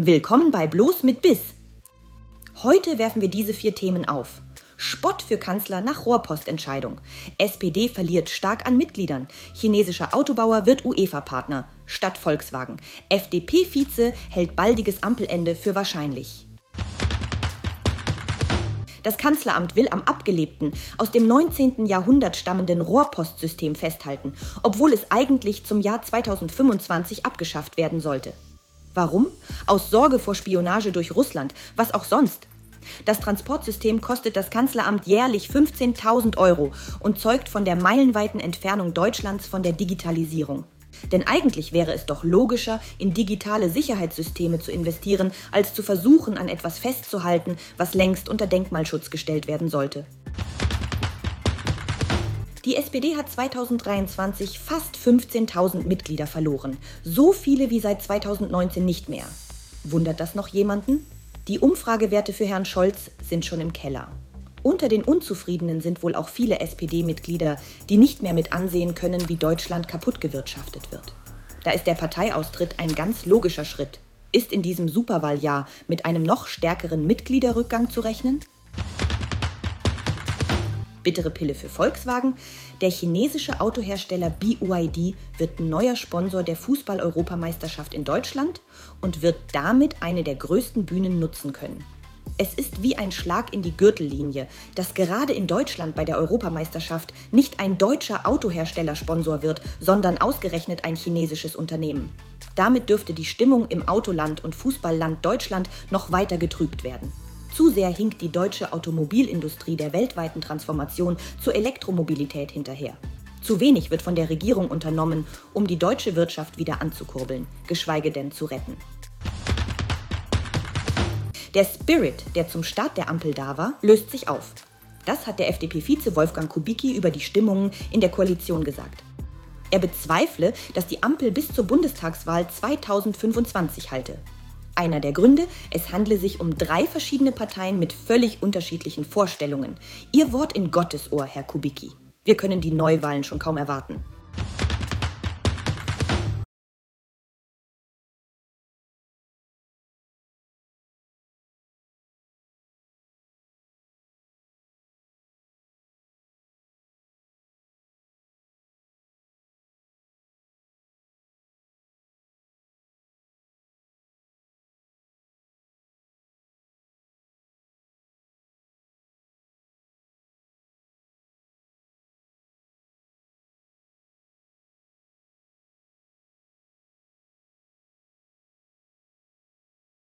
Willkommen bei Bloß mit Biss. Heute werfen wir diese vier Themen auf. Spott für Kanzler nach Rohrpostentscheidung. SPD verliert stark an Mitgliedern. Chinesischer Autobauer wird UEFA-Partner. Statt Volkswagen. FDP-Vize hält baldiges Ampelende für wahrscheinlich. Das Kanzleramt will am abgelebten, aus dem 19. Jahrhundert stammenden Rohrpostsystem festhalten, obwohl es eigentlich zum Jahr 2025 abgeschafft werden sollte. Warum? Aus Sorge vor Spionage durch Russland, was auch sonst. Das Transportsystem kostet das Kanzleramt jährlich 15.000 Euro und zeugt von der meilenweiten Entfernung Deutschlands von der Digitalisierung. Denn eigentlich wäre es doch logischer, in digitale Sicherheitssysteme zu investieren, als zu versuchen, an etwas festzuhalten, was längst unter Denkmalschutz gestellt werden sollte. Die SPD hat 2023 fast 15.000 Mitglieder verloren. So viele wie seit 2019 nicht mehr. Wundert das noch jemanden? Die Umfragewerte für Herrn Scholz sind schon im Keller. Unter den Unzufriedenen sind wohl auch viele SPD-Mitglieder, die nicht mehr mit ansehen können, wie Deutschland kaputtgewirtschaftet wird. Da ist der Parteiaustritt ein ganz logischer Schritt. Ist in diesem Superwahljahr mit einem noch stärkeren Mitgliederrückgang zu rechnen? Bittere Pille für Volkswagen. Der chinesische Autohersteller BYD wird neuer Sponsor der Fußball-Europameisterschaft in Deutschland und wird damit eine der größten Bühnen nutzen können. Es ist wie ein Schlag in die Gürtellinie, dass gerade in Deutschland bei der Europameisterschaft nicht ein deutscher Autohersteller Sponsor wird, sondern ausgerechnet ein chinesisches Unternehmen. Damit dürfte die Stimmung im Autoland und Fußballland Deutschland noch weiter getrübt werden. Zu sehr hinkt die deutsche Automobilindustrie der weltweiten Transformation zur Elektromobilität hinterher. Zu wenig wird von der Regierung unternommen, um die deutsche Wirtschaft wieder anzukurbeln, geschweige denn zu retten. Der Spirit, der zum Start der Ampel da war, löst sich auf. Das hat der FDP-Vize Wolfgang Kubicki über die Stimmungen in der Koalition gesagt. Er bezweifle, dass die Ampel bis zur Bundestagswahl 2025 halte. Einer der Gründe, es handle sich um drei verschiedene Parteien mit völlig unterschiedlichen Vorstellungen. Ihr Wort in Gottes Ohr, Herr Kubicki. Wir können die Neuwahlen schon kaum erwarten.